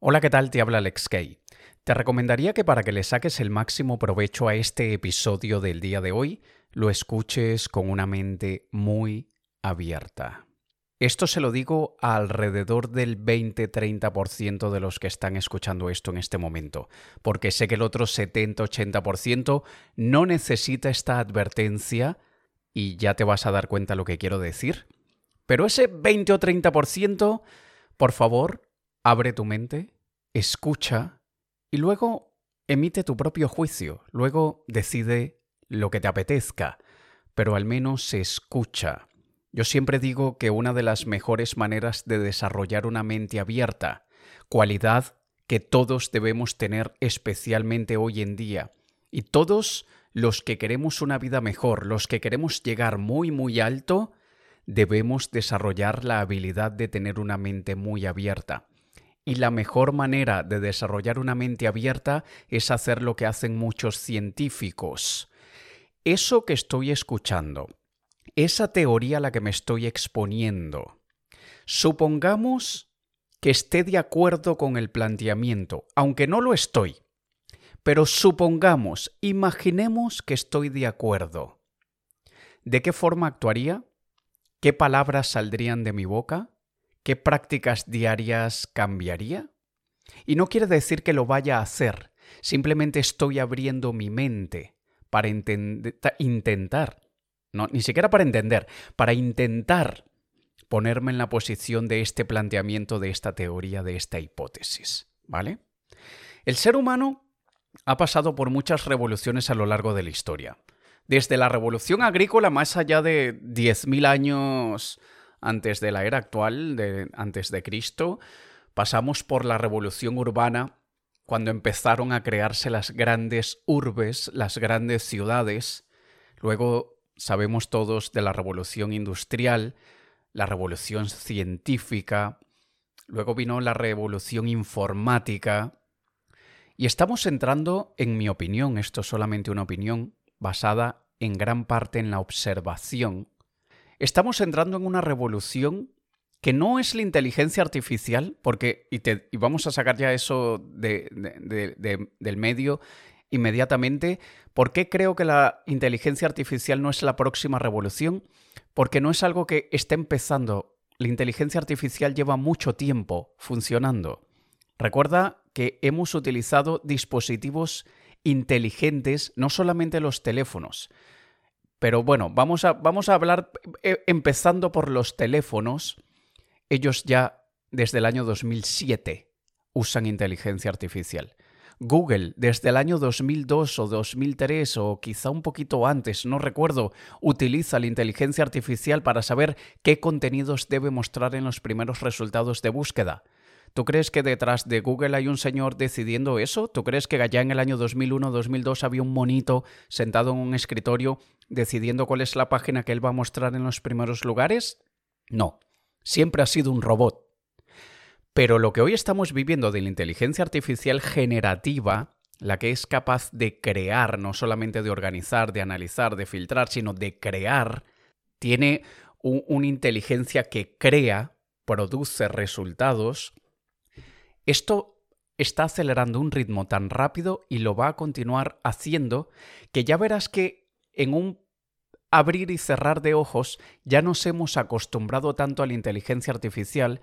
Hola, ¿qué tal? Te habla Alex Kay. Te recomendaría que para que le saques el máximo provecho a este episodio del día de hoy, lo escuches con una mente muy abierta. Esto se lo digo a alrededor del 20-30% de los que están escuchando esto en este momento, porque sé que el otro 70-80% no necesita esta advertencia y ya te vas a dar cuenta lo que quiero decir. Pero ese 20 o 30%, por favor, abre tu mente, escucha y luego emite tu propio juicio, luego decide lo que te apetezca, pero al menos se escucha. Yo siempre digo que una de las mejores maneras de desarrollar una mente abierta, cualidad que todos debemos tener especialmente hoy en día, y todos los que queremos una vida mejor, los que queremos llegar muy muy alto, debemos desarrollar la habilidad de tener una mente muy abierta. Y la mejor manera de desarrollar una mente abierta es hacer lo que hacen muchos científicos. Eso que estoy escuchando, esa teoría a la que me estoy exponiendo, supongamos que esté de acuerdo con el planteamiento, aunque no lo estoy. Pero supongamos, imaginemos que estoy de acuerdo. ¿De qué forma actuaría? ¿Qué palabras saldrían de mi boca? ¿Qué prácticas diarias cambiaría? Y no quiere decir que lo vaya a hacer, simplemente estoy abriendo mi mente para intentar, no, ni siquiera para entender, para intentar ponerme en la posición de este planteamiento, de esta teoría, de esta hipótesis. ¿Vale? El ser humano ha pasado por muchas revoluciones a lo largo de la historia. Desde la revolución agrícola, más allá de 10.000 años antes de la era actual, antes de Cristo, pasamos por la revolución urbana, cuando empezaron a crearse las grandes urbes, las grandes ciudades. Luego sabemos todos de la revolución industrial, la revolución científica, luego vino la revolución informática, y estamos entrando, en mi opinión, esto es solamente una opinión, basada en gran parte en la observación, estamos entrando en una revolución que no es la inteligencia artificial, porque, y, te, vamos a sacar ya eso del medio inmediatamente, ¿por qué creo que la inteligencia artificial no es la próxima revolución? Porque no es algo que esté empezando. La inteligencia artificial lleva mucho tiempo funcionando. Recuerda que hemos utilizado dispositivos inteligentes, no solamente los teléfonos, pero bueno, vamos a, vamos a hablar eh, empezando por los teléfonos. Ellos ya desde el año 2007 usan inteligencia artificial. Google desde el año 2002 o 2003 o quizá un poquito antes, no recuerdo, utiliza la inteligencia artificial para saber qué contenidos debe mostrar en los primeros resultados de búsqueda. ¿Tú crees que detrás de Google hay un señor decidiendo eso? ¿Tú crees que allá en el año 2001-2002 había un monito sentado en un escritorio decidiendo cuál es la página que él va a mostrar en los primeros lugares? No, siempre ha sido un robot. Pero lo que hoy estamos viviendo de la inteligencia artificial generativa, la que es capaz de crear, no solamente de organizar, de analizar, de filtrar, sino de crear, tiene una inteligencia que crea, produce resultados, esto está acelerando un ritmo tan rápido y lo va a continuar haciendo que ya verás que en un abrir y cerrar de ojos ya nos hemos acostumbrado tanto a la inteligencia artificial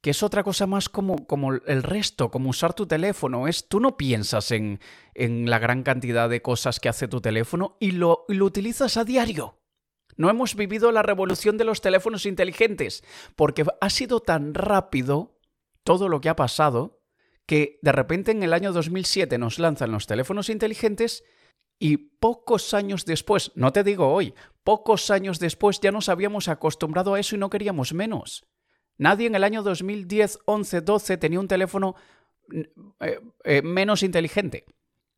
que es otra cosa más como, como el resto, como usar tu teléfono. Es, tú no piensas en, en la gran cantidad de cosas que hace tu teléfono y lo, y lo utilizas a diario. No hemos vivido la revolución de los teléfonos inteligentes porque ha sido tan rápido todo lo que ha pasado que de repente en el año 2007 nos lanzan los teléfonos inteligentes y pocos años después, no te digo hoy, pocos años después ya nos habíamos acostumbrado a eso y no queríamos menos. Nadie en el año 2010, 11, 12 tenía un teléfono eh, eh, menos inteligente.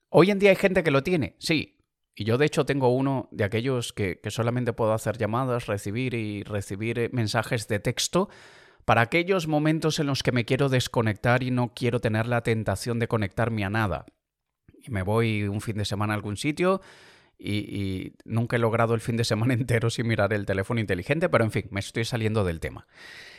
Hoy en día hay gente que lo tiene, sí. Y yo de hecho tengo uno de aquellos que, solamente puedo hacer llamadas, recibir y recibir eh, mensajes de texto para aquellos momentos en los que me quiero desconectar y no quiero tener la tentación de conectarme a nada. Y me voy un fin de semana a algún sitio y, nunca he logrado el fin de semana entero sin mirar el teléfono inteligente, pero en fin, me estoy saliendo del tema.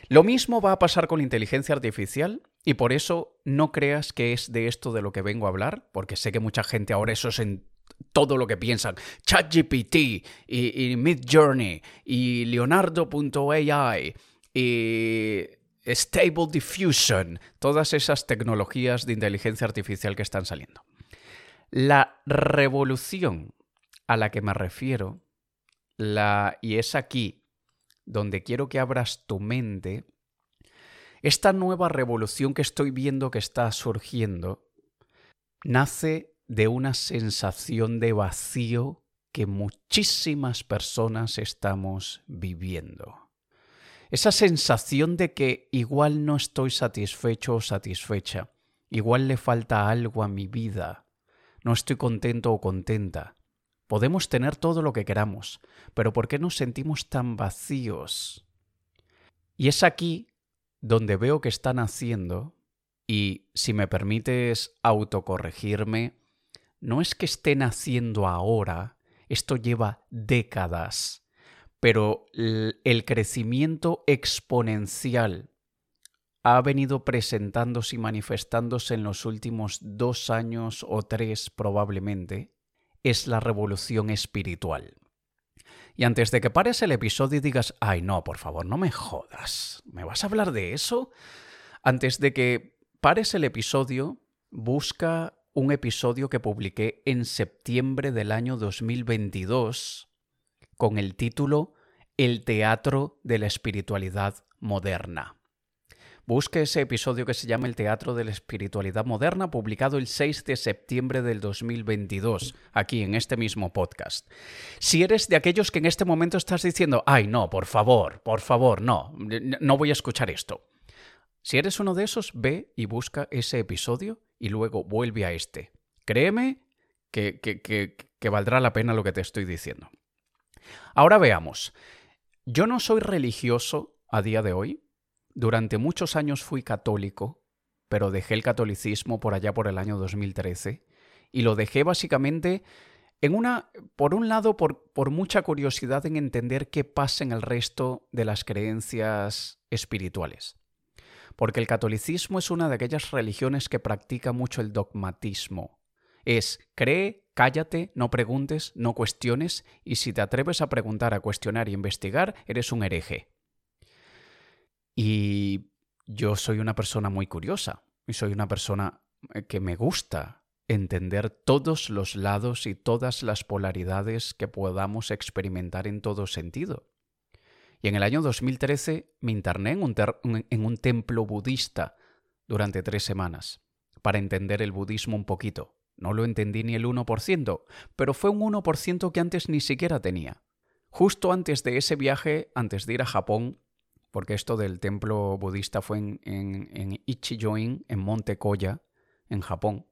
Lo mismo va a pasar con la inteligencia artificial y por eso no creas que es de esto de lo que vengo a hablar, porque sé que mucha gente ahora eso es en todo lo que piensan. ChatGPT y, y Midjourney y Leonardo.ai y Stable Diffusion, todas esas tecnologías de inteligencia artificial que están saliendo. La revolución a la que me refiero, la, y es aquí donde quiero que abras tu mente, esta nueva revolución que estoy viendo que está surgiendo, nace de una sensación de vacío que muchísimas personas estamos viviendo. Esa sensación de que igual no estoy satisfecho o satisfecha, igual le falta algo a mi vida, no estoy contento o contenta. Podemos tener todo lo que queramos, pero ¿por qué nos sentimos tan vacíos? Y es aquí donde veo que están haciendo, y si me permites autocorregirme, no es que estén haciendo ahora, esto lleva décadas pero el crecimiento exponencial ha venido presentándose y manifestándose en los últimos dos años o tres probablemente, es la revolución espiritual. Y antes de que pares el episodio y digas, ay no, por favor, no me jodas, ¿me vas a hablar de eso? Antes de que pares el episodio, busca un episodio que publiqué en septiembre del año 2022 con el título El teatro de la espiritualidad moderna. Busque ese episodio que se llama El Teatro de la Espiritualidad Moderna, publicado el 6 de septiembre del 2022, aquí en este mismo podcast. Si eres de aquellos que en este momento estás diciendo, ay no, por favor, por favor, no, no voy a escuchar esto. Si eres uno de esos, ve y busca ese episodio y luego vuelve a este. Créeme que, que, que valdrá la pena lo que te estoy diciendo. Ahora veamos. Yo no soy religioso a día de hoy. Durante muchos años fui católico, pero dejé el catolicismo por allá por el año 2013 y lo dejé básicamente en una, por un lado, por, por mucha curiosidad en entender qué pasa en el resto de las creencias espirituales. Porque el catolicismo es una de aquellas religiones que practica mucho el dogmatismo. Es cree Cállate, no preguntes, no cuestiones, y si te atreves a preguntar, a cuestionar y investigar, eres un hereje. Y yo soy una persona muy curiosa, y soy una persona eh, que me gusta entender todos los lados y todas las polaridades que podamos experimentar en todo sentido. Y en el año 2013 me interné en un, en un templo budista durante tres semanas para entender el budismo un poquito. No lo entendí ni el 1%, pero fue un 1% que antes ni siquiera tenía. Justo antes de ese viaje, antes de ir a Japón, porque esto del templo budista fue en, en, Ichijoin, en Monte Koya, en Japón.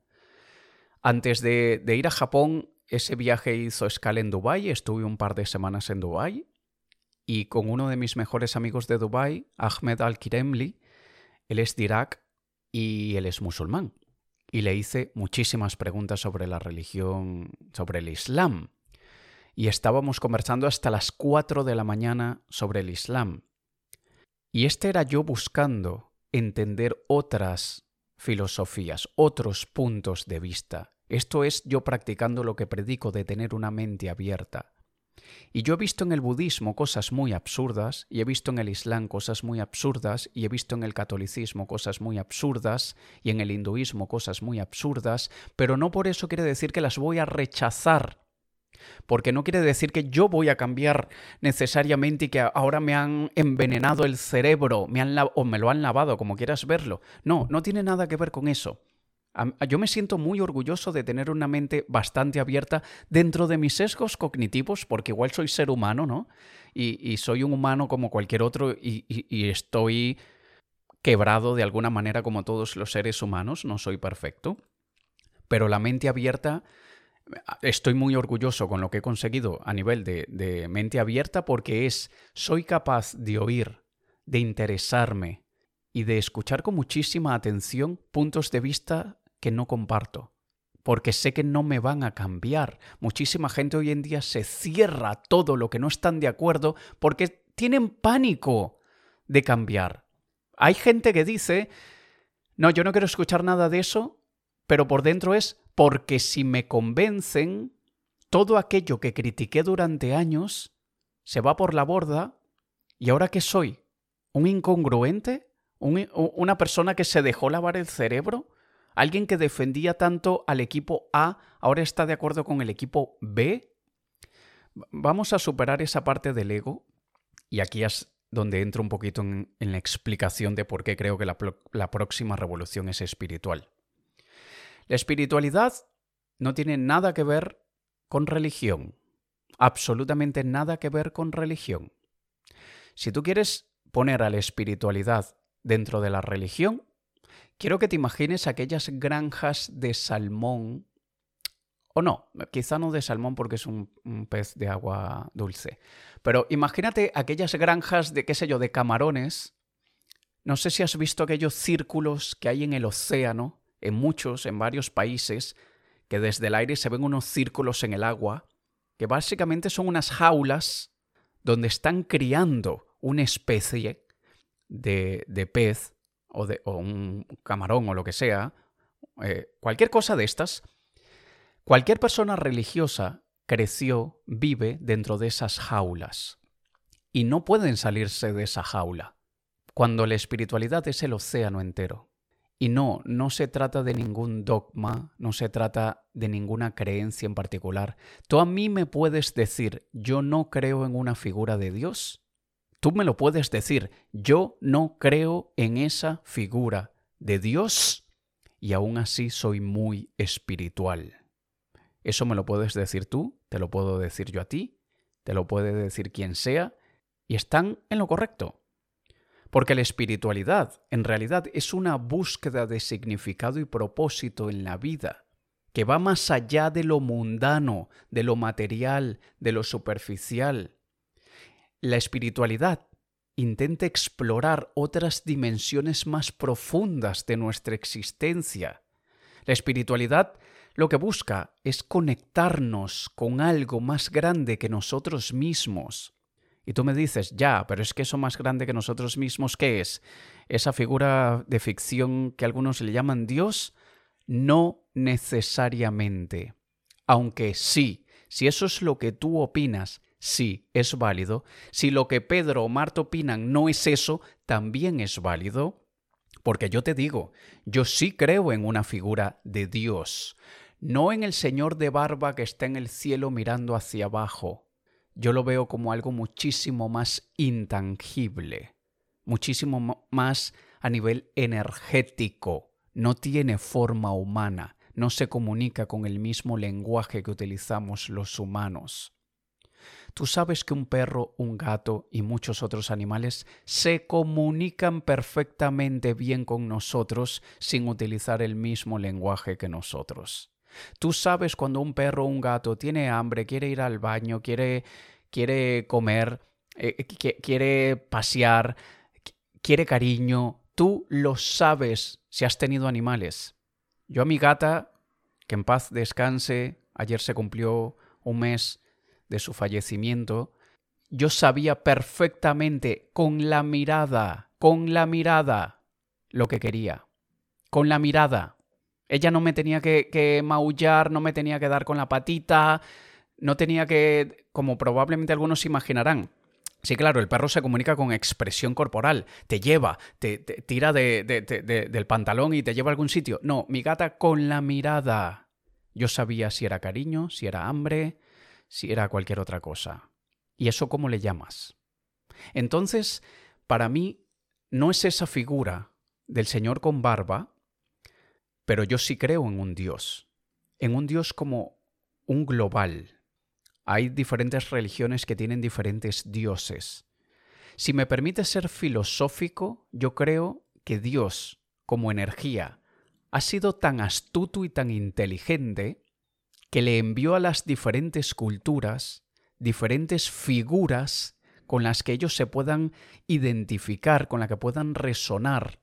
Antes de, de, ir a Japón, ese viaje hizo escala en Dubái, estuve un par de semanas en Dubái, y con uno de mis mejores amigos de Dubái, Ahmed Al-Kiremli, él es de Irak y él es musulmán y le hice muchísimas preguntas sobre la religión, sobre el Islam. Y estábamos conversando hasta las 4 de la mañana sobre el Islam. Y este era yo buscando entender otras filosofías, otros puntos de vista. Esto es yo practicando lo que predico de tener una mente abierta. Y yo he visto en el budismo cosas muy absurdas, y he visto en el islam cosas muy absurdas, y he visto en el catolicismo cosas muy absurdas, y en el hinduismo cosas muy absurdas, pero no por eso quiere decir que las voy a rechazar. Porque no quiere decir que yo voy a cambiar necesariamente y que ahora me han envenenado el cerebro, me han o me lo han lavado, como quieras verlo. No, no tiene nada que ver con eso. Yo me siento muy orgulloso de tener una mente bastante abierta dentro de mis sesgos cognitivos, porque igual soy ser humano, ¿no? Y, soy un humano como cualquier otro y, estoy quebrado de alguna manera como todos los seres humanos, no soy perfecto. Pero la mente abierta, estoy muy orgulloso con lo que he conseguido a nivel de, de mente abierta porque es, soy capaz de oír, de interesarme, y de escuchar con muchísima atención puntos de vista que no comparto, porque sé que no me van a cambiar. Muchísima gente hoy en día se cierra todo lo que no están de acuerdo porque tienen pánico de cambiar. Hay gente que dice, no, yo no quiero escuchar nada de eso, pero por dentro es porque si me convencen, todo aquello que critiqué durante años se va por la borda y ahora qué soy? ¿Un incongruente? ¿Una persona que se dejó lavar el cerebro? ¿Alguien que defendía tanto al equipo A ahora está de acuerdo con el equipo B? Vamos a superar esa parte del ego y aquí es donde entro un poquito en, la explicación de por qué creo que la próxima revolución es espiritual. La espiritualidad no tiene nada que ver con religión, absolutamente nada que ver con religión. Si tú quieres poner a la espiritualidad dentro de la religión, quiero que te imagines aquellas granjas de salmón, o no, quizá no de salmón porque es un, pez de agua dulce, pero imagínate aquellas granjas de, qué sé yo, de camarones. No sé si has visto aquellos círculos que hay en el océano, en muchos, en varios países, que desde el aire se ven unos círculos en el agua, que básicamente son unas jaulas donde están criando una especie de, de pez o, de, un camarón o lo que sea, eh, cualquier cosa de estas, cualquier persona religiosa creció, vive dentro de esas jaulas y no pueden salirse de esa jaula, cuando la espiritualidad es el océano entero. Y no, no se trata de ningún dogma, no se trata de ninguna creencia en particular. Tú a mí me puedes decir, yo no creo en una figura de Dios. Tú me lo puedes decir, yo no creo en esa figura de Dios y aún así soy muy espiritual. Eso me lo puedes decir tú, te lo puedo decir yo a ti, te lo puede decir quien sea, y están en lo correcto. Porque la espiritualidad en realidad es una búsqueda de significado y propósito en la vida, que va más allá de lo mundano, de lo material, de lo superficial. La espiritualidad intenta explorar otras dimensiones más profundas de nuestra existencia. La espiritualidad lo que busca es conectarnos con algo más grande que nosotros mismos. Y tú me dices, ya, pero es que eso más grande que nosotros mismos, ¿qué es? Esa figura de ficción que algunos le llaman Dios, no necesariamente. Aunque sí, si eso es lo que tú opinas, sí, es válido. Si lo que Pedro o Marta opinan no es eso, también es válido. Porque yo te digo, yo sí creo en una figura de Dios, no en el Señor de barba que está en el cielo mirando hacia abajo yo lo veo como algo muchísimo más intangible, muchísimo más a nivel energético, no tiene forma humana, no se comunica con el mismo lenguaje que utilizamos los humanos. Tú sabes que un perro, un gato y muchos otros animales se comunican perfectamente bien con nosotros sin utilizar el mismo lenguaje que nosotros. Tú sabes cuando un perro o un gato tiene hambre, quiere ir al baño, quiere, quiere comer, eh, quiere pasear, quiere cariño. Tú lo sabes si has tenido animales. Yo a mi gata, que en paz descanse, ayer se cumplió un mes de su fallecimiento, yo sabía perfectamente con la mirada, con la mirada, lo que quería. Con la mirada. Ella no me tenía que, maullar, no me tenía que dar con la patita, no tenía que, como probablemente algunos imaginarán, Sí, claro, el perro se comunica con expresión corporal, te lleva, te, tira del pantalón y te lleva a algún sitio. No, mi gata con la mirada. Yo sabía si era cariño, si era hambre, si era cualquier otra cosa. ¿Y eso cómo le llamas? Entonces, para mí, no es esa figura del Señor con barba pero yo sí creo en un Dios, en un Dios como un global. Hay diferentes religiones que tienen diferentes dioses. Si me permite ser filosófico, yo creo que Dios, como energía, ha sido tan astuto y tan inteligente que le envió a las diferentes culturas diferentes figuras con las que ellos se puedan identificar, con las que puedan resonar,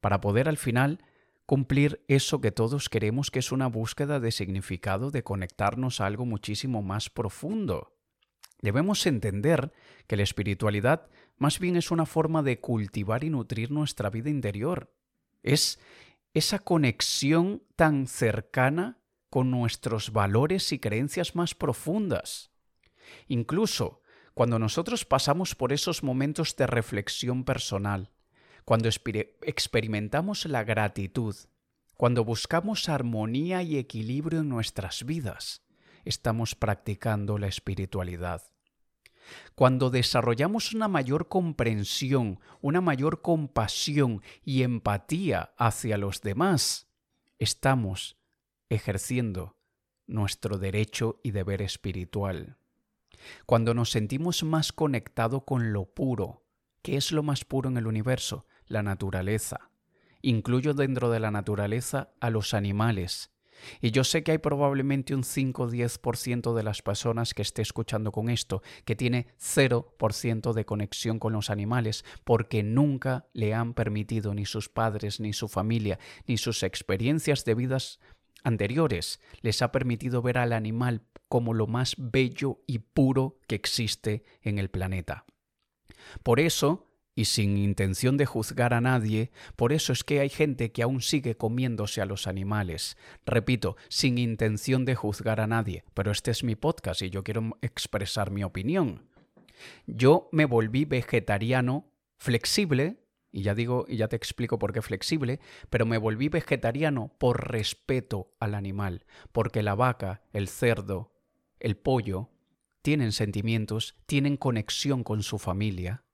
para poder al final cumplir eso que todos queremos, que es una búsqueda de significado, de conectarnos a algo muchísimo más profundo. Debemos entender que la espiritualidad más bien es una forma de cultivar y nutrir nuestra vida interior. Es esa conexión tan cercana con nuestros valores y creencias más profundas. Incluso cuando nosotros pasamos por esos momentos de reflexión personal, cuando experimentamos la gratitud, cuando buscamos armonía y equilibrio en nuestras vidas, estamos practicando la espiritualidad. Cuando desarrollamos una mayor comprensión, una mayor compasión y empatía hacia los demás, estamos ejerciendo nuestro derecho y deber espiritual. Cuando nos sentimos más conectados con lo puro, ¿qué es lo más puro en el universo? La naturaleza. Incluyo dentro de la naturaleza a los animales, y yo sé que hay probablemente un 5 o 10% de las personas que esté escuchando con esto que tiene 0% de conexión con los animales porque nunca le han permitido ni sus padres, ni su familia, ni sus experiencias de vidas anteriores les ha permitido ver al animal como lo más bello y puro que existe en el planeta. Por eso, y sin intención de juzgar a nadie, por eso es que hay gente que aún sigue comiéndose a los animales. Repito, sin intención de juzgar a nadie, pero este es mi podcast y yo quiero expresar mi opinión. Yo me volví vegetariano flexible, y ya digo, y ya te explico por qué flexible, pero me volví vegetariano por respeto al animal, porque la vaca, el cerdo, el pollo, tienen sentimientos, tienen conexión con su familia,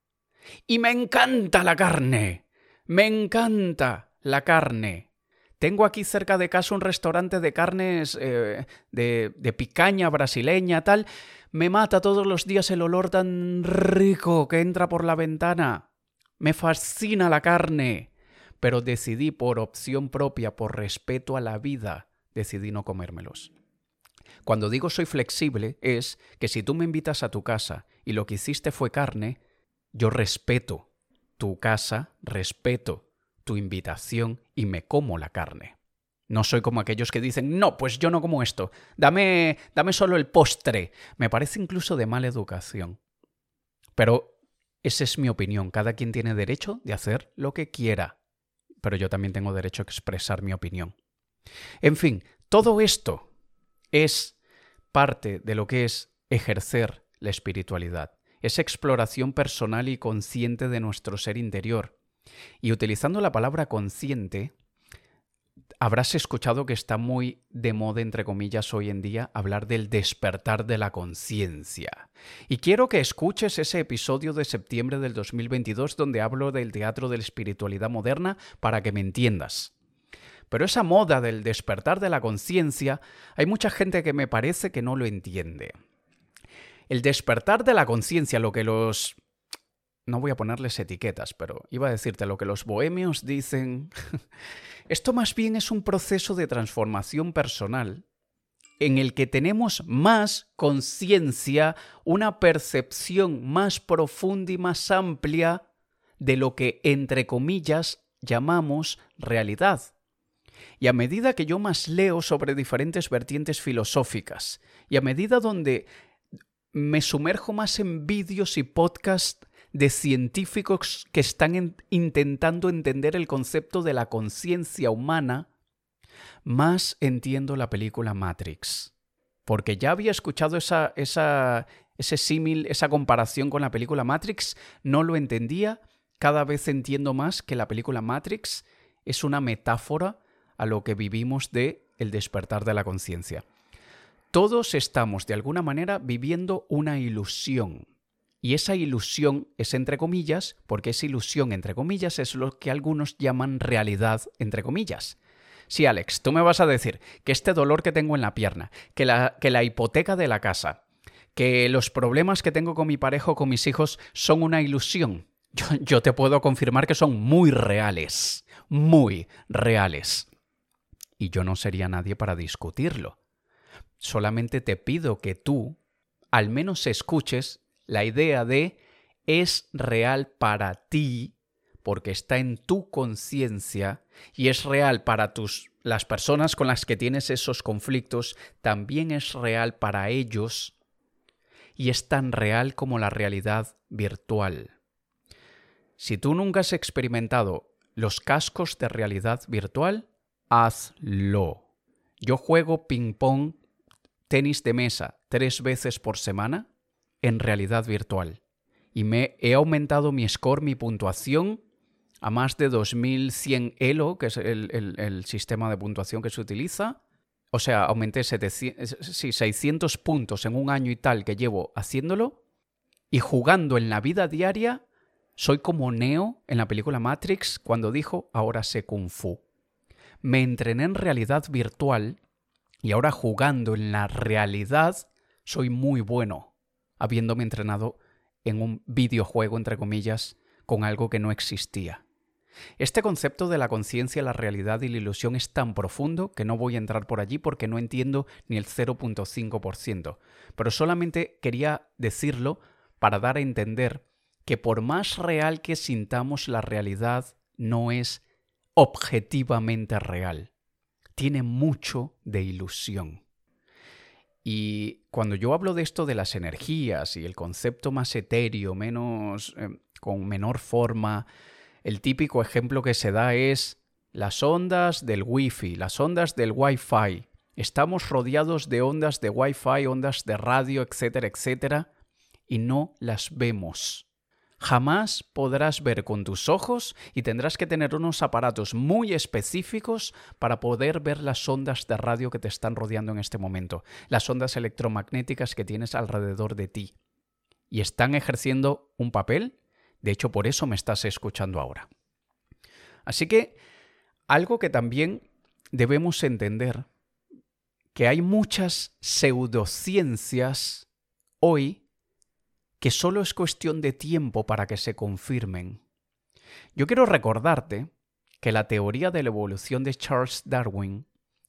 y me encanta la carne. Me encanta la carne. Tengo aquí cerca de casa un restaurante de carnes eh, de, de picaña brasileña, tal. Me mata todos los días el olor tan rico que entra por la ventana. Me fascina la carne. Pero decidí por opción propia, por respeto a la vida, decidí no comérmelos. Cuando digo soy flexible es que si tú me invitas a tu casa y lo que hiciste fue carne, yo respeto tu casa, respeto tu invitación y me como la carne. No soy como aquellos que dicen, no, pues yo no como esto, dame, dame solo el postre. Me parece incluso de mala educación. Pero esa es mi opinión, cada quien tiene derecho de hacer lo que quiera, pero yo también tengo derecho a expresar mi opinión. En fin, todo esto es parte de lo que es ejercer la espiritualidad esa exploración personal y consciente de nuestro ser interior. Y utilizando la palabra consciente, habrás escuchado que está muy de moda, entre comillas, hoy en día hablar del despertar de la conciencia. Y quiero que escuches ese episodio de septiembre del 2022 donde hablo del teatro de la espiritualidad moderna para que me entiendas. Pero esa moda del despertar de la conciencia, hay mucha gente que me parece que no lo entiende el despertar de la conciencia, lo que los... No voy a ponerles etiquetas, pero iba a decirte lo que los bohemios dicen. Esto más bien es un proceso de transformación personal en el que tenemos más conciencia, una percepción más profunda y más amplia de lo que, entre comillas, llamamos realidad. Y a medida que yo más leo sobre diferentes vertientes filosóficas, y a medida donde me sumerjo más en vídeos y podcasts de científicos que están intentando entender el concepto de la conciencia humana, más entiendo la película Matrix. Porque ya había escuchado esa, esa, ese símil, esa comparación con la película Matrix, no lo entendía, cada vez entiendo más que la película Matrix es una metáfora a lo que vivimos de el despertar de la conciencia. Todos estamos de alguna manera viviendo una ilusión. Y esa ilusión es entre comillas, porque esa ilusión entre comillas es lo que algunos llaman realidad entre comillas. Sí, Alex, tú me vas a decir que este dolor que tengo en la pierna, que la, hipoteca de la casa, que los problemas que tengo con mi pareja o con mis hijos son una ilusión. Yo te puedo confirmar que son muy reales, muy reales. Y yo no sería nadie para discutirlo. Solamente te pido que tú al menos escuches la idea de es real para ti porque está en tu conciencia y es real para tus las personas con las que tienes esos conflictos, también es real para ellos y es tan real como la realidad virtual. Si tú nunca has experimentado los cascos de realidad virtual, hazlo. Yo juego ping-pong, tenis de mesa, tres veces por semana en realidad virtual. Y me he aumentado mi score, mi puntuación, a más de 2100 ELO, que es el, sistema de puntuación que se utiliza. O sea, aumenté 600 puntos en un año y tal que llevo haciéndolo. Y jugando en la vida diaria, soy como Neo en la película Matrix cuando dijo, ahora sé kung fu. Me entrené en realidad virtual y ahora jugando en la realidad soy muy bueno, habiéndome entrenado en un videojuego, entre comillas, con algo que no existía. Este concepto de la conciencia, la realidad y la ilusión es tan profundo que no voy a entrar por allí porque no entiendo ni el 0.5%, pero solamente quería decirlo para dar a entender que por más real que sintamos la realidad, no es objetivamente real. Tiene mucho de ilusión. Y cuando yo hablo de esto de las energías y el concepto más etéreo, menos eh, con menor forma, el típico ejemplo que se da es las ondas del wifi, las ondas del wifi. Estamos rodeados de ondas de wifi, ondas de radio, etcétera, etcétera, y no las vemos jamás podrás ver con tus ojos y tendrás que tener unos aparatos muy específicos para poder ver las ondas de radio que te están rodeando en este momento, las ondas electromagnéticas que tienes alrededor de ti. Y están ejerciendo un papel, de hecho por eso me estás escuchando ahora. Así que algo que también debemos entender, que hay muchas pseudociencias hoy que solo es cuestión de tiempo para que se confirmen. Yo quiero recordarte que la teoría de la evolución de Charles Darwin,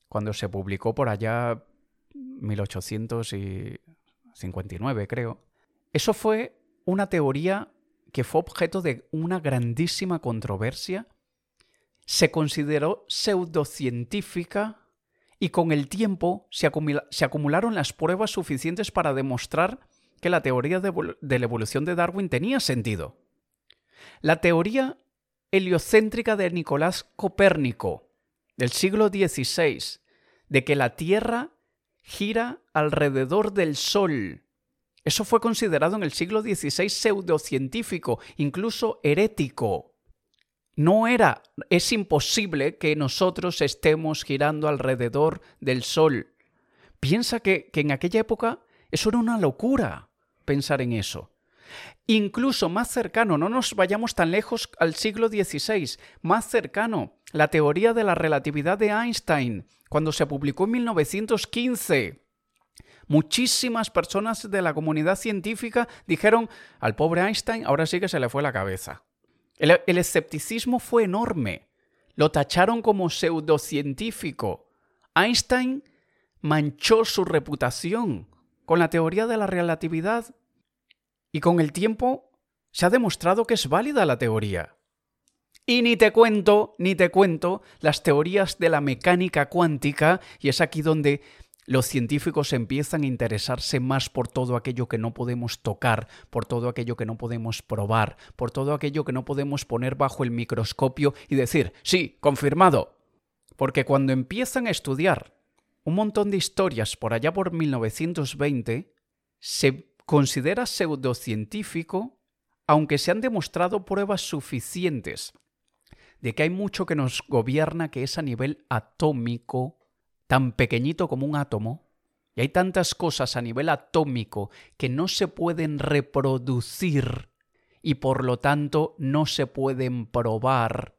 cuando se publicó por allá 1859 creo, eso fue una teoría que fue objeto de una grandísima controversia, se consideró pseudocientífica y con el tiempo se, acumularon las pruebas suficientes para demostrar que la teoría de, la evolución de Darwin tenía sentido. La teoría heliocéntrica de Nicolás Copérnico, del siglo XVI, de que la Tierra gira alrededor del Sol. Eso fue considerado en el siglo XVI pseudocientífico, incluso herético. No era, es imposible que nosotros estemos girando alrededor del Sol. Piensa que, en aquella época eso era una locura pensar en eso. Incluso más cercano, no nos vayamos tan lejos al siglo XVI, más cercano, la teoría de la relatividad de Einstein, cuando se publicó en 1915. Muchísimas personas de la comunidad científica dijeron al pobre Einstein, ahora sí que se le fue la cabeza. El, el escepticismo fue enorme. Lo tacharon como pseudocientífico. Einstein manchó su reputación con la teoría de la relatividad y con el tiempo se ha demostrado que es válida la teoría. Y ni te cuento, ni te cuento las teorías de la mecánica cuántica, y es aquí donde los científicos empiezan a interesarse más por todo aquello que no podemos tocar, por todo aquello que no podemos probar, por todo aquello que no podemos poner bajo el microscopio y decir, sí, confirmado. Porque cuando empiezan a estudiar un montón de historias por allá por 1920, se considera pseudocientífico, aunque se han demostrado pruebas suficientes de que hay mucho que nos gobierna que es a nivel atómico, tan pequeñito como un átomo, y hay tantas cosas a nivel atómico que no se pueden reproducir y por lo tanto no se pueden probar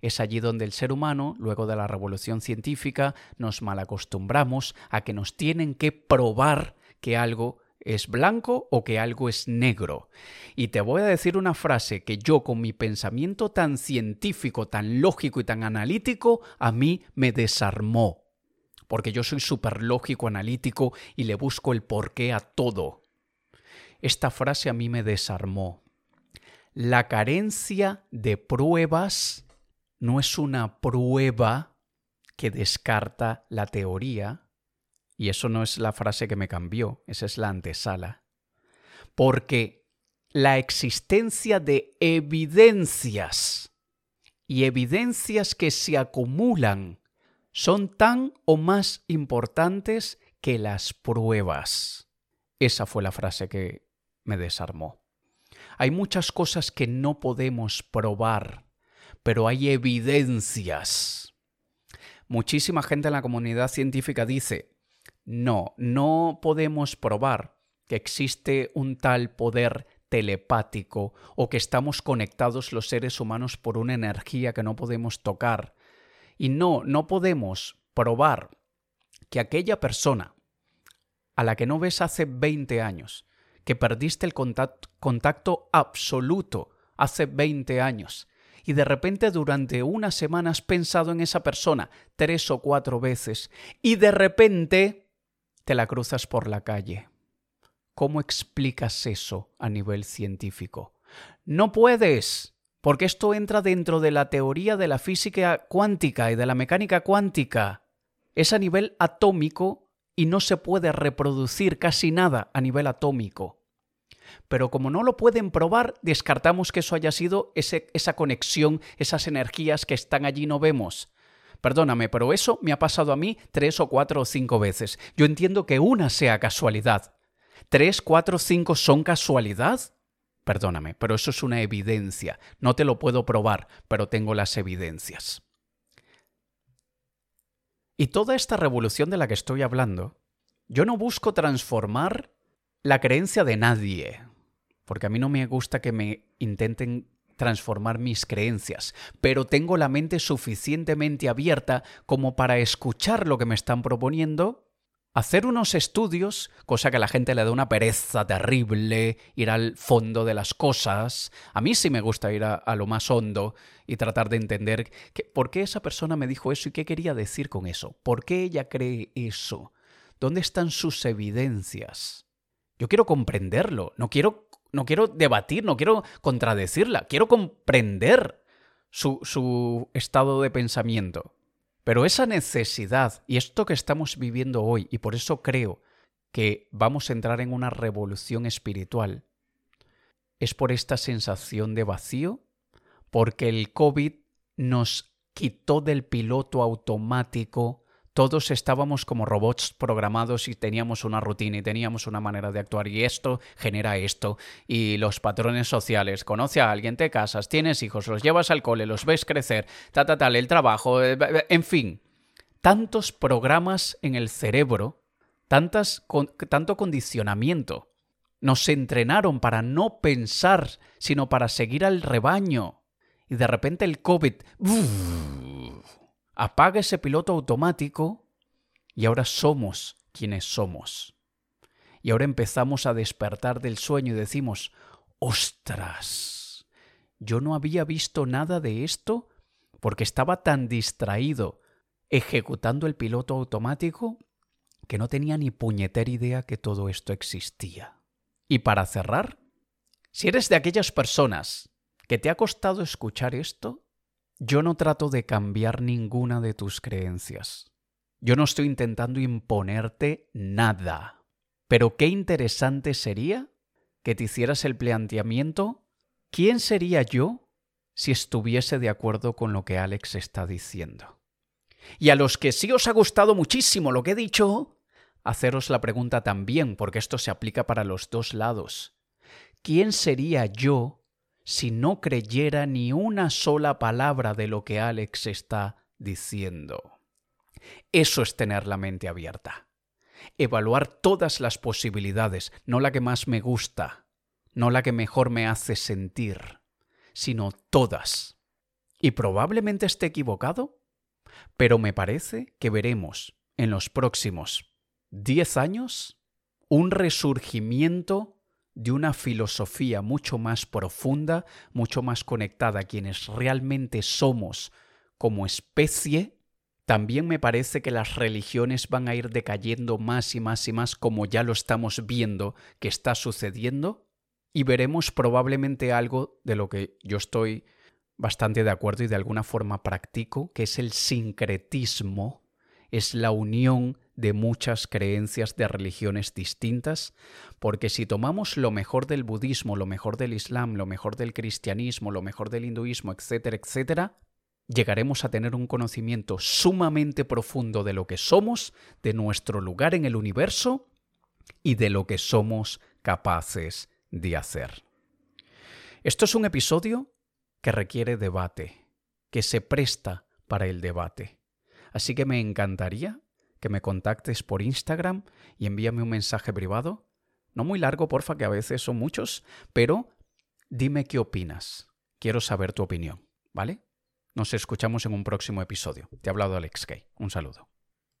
es allí donde el ser humano, luego de la revolución científica, nos malacostumbramos a que nos tienen que probar que algo es blanco o que algo es negro. Y te voy a decir una frase que yo con mi pensamiento tan científico, tan lógico y tan analítico, a mí me desarmó. Porque yo soy súper lógico, analítico y le busco el porqué a todo. Esta frase a mí me desarmó. La carencia de pruebas no es una prueba que descarta la teoría, y eso no es la frase que me cambió, esa es la antesala, porque la existencia de evidencias y evidencias que se acumulan son tan o más importantes que las pruebas. Esa fue la frase que me desarmó. Hay muchas cosas que no podemos probar, pero hay evidencias. Muchísima gente en la comunidad científica dice, no, no podemos probar que existe un tal poder telepático o que estamos conectados los seres humanos por una energía que no podemos tocar. Y no, no podemos probar que aquella persona a la que no ves hace 20 años, que perdiste el contacto, absoluto hace 20 años, y de repente durante unas semanas has pensado en esa persona tres o cuatro veces, y de repente te la cruzas por la calle. ¿Cómo explicas eso a nivel científico? No puedes, porque esto entra dentro de la teoría de la física cuántica y de la mecánica cuántica. Es a nivel atómico y no se puede reproducir casi nada a nivel atómico. Pero como no lo pueden probar, descartamos que eso haya sido esa conexión, esas energías que están allí no vemos. Perdóname, pero eso me ha pasado a mí tres o cuatro o cinco veces. Yo entiendo que una sea casualidad, ¿Tres, cuatro, cinco son casualidad? Perdóname, pero eso es una evidencia. No te lo puedo probar, pero tengo las evidencias. Y toda esta revolución de la que estoy hablando, yo no busco transformar la creencia de nadie, porque a mí no me gusta que me intenten transformar mis creencias, pero tengo la mente suficientemente abierta como para escuchar lo que me están proponiendo hacer unos estudios, cosa que a la gente le da una pereza terrible, ir al fondo de las cosas. A mí sí me gusta ir a, lo más hondo y tratar de entender por qué esa persona me dijo eso y qué quería decir con eso. ¿Por qué ella cree eso? ¿Dónde están sus evidencias? Yo quiero comprenderlo, no quiero, no quiero debatir, no quiero contradecirla, quiero comprender su, su estado de pensamiento. Pero esa necesidad y esto que estamos viviendo hoy, y por eso creo que vamos a entrar en una revolución espiritual, es por esta sensación de vacío, porque el COVID nos quitó del piloto automático todos estábamos como robots programados y teníamos una rutina y teníamos una manera de actuar y esto genera esto y los patrones sociales, conoce a alguien, te casas, tienes hijos, los llevas al cole, los ves crecer, ta ta tal, el trabajo, eh, en fin, tantos programas en el cerebro, tantas, tanto condicionamiento. Nos entrenaron para no pensar, sino para seguir al rebaño. Y de repente el COVID apaga ese piloto automático y ahora somos quienes somos. Y ahora empezamos a despertar del sueño y decimos, ostras, yo no había visto nada de esto porque estaba tan distraído ejecutando el piloto automático que no tenía ni puñetera idea que todo esto existía. Y para cerrar, si eres de aquellas personas que te ha costado escuchar esto, yo no trato de cambiar ninguna de tus creencias. Yo no estoy intentando imponerte nada. Pero qué interesante sería que te hicieras el planteamiento, ¿quién sería yo si estuviese de acuerdo con lo que Alex está diciendo? Y a los que sí os ha gustado muchísimo lo que he dicho, haceros la pregunta también, porque esto se aplica para los dos lados. ¿Quién sería yo si no creyera ni una sola palabra de lo que Alex está diciendo. Eso es tener la mente abierta. Evaluar todas las posibilidades, no la que más me gusta, no la que mejor me hace sentir, sino todas. Y probablemente esté equivocado, pero me parece que veremos en los próximos 10 años un resurgimiento de una filosofía mucho más profunda, mucho más conectada a quienes realmente somos como especie, también me parece que las religiones van a ir decayendo más y más y más como ya lo estamos viendo que está sucediendo. y veremos probablemente algo de lo que yo estoy bastante de acuerdo y de alguna forma practico, que es el sincretismo, es la unión de muchas creencias de religiones distintas, porque si tomamos lo mejor del budismo, lo mejor del islam, lo mejor del cristianismo, lo mejor del hinduismo, etcétera, etcétera, llegaremos a tener un conocimiento sumamente profundo de lo que somos, de nuestro lugar en el universo y de lo que somos capaces de hacer. Esto es un episodio que requiere debate, que se presta para el debate. Así que me encantaría que me contactes por Instagram y envíame un mensaje privado. No muy largo, porfa, que a veces son muchos, pero dime qué opinas. Quiero saber tu opinión, ¿vale? Nos escuchamos en un próximo episodio. Te ha hablado Alex Kay. Un saludo.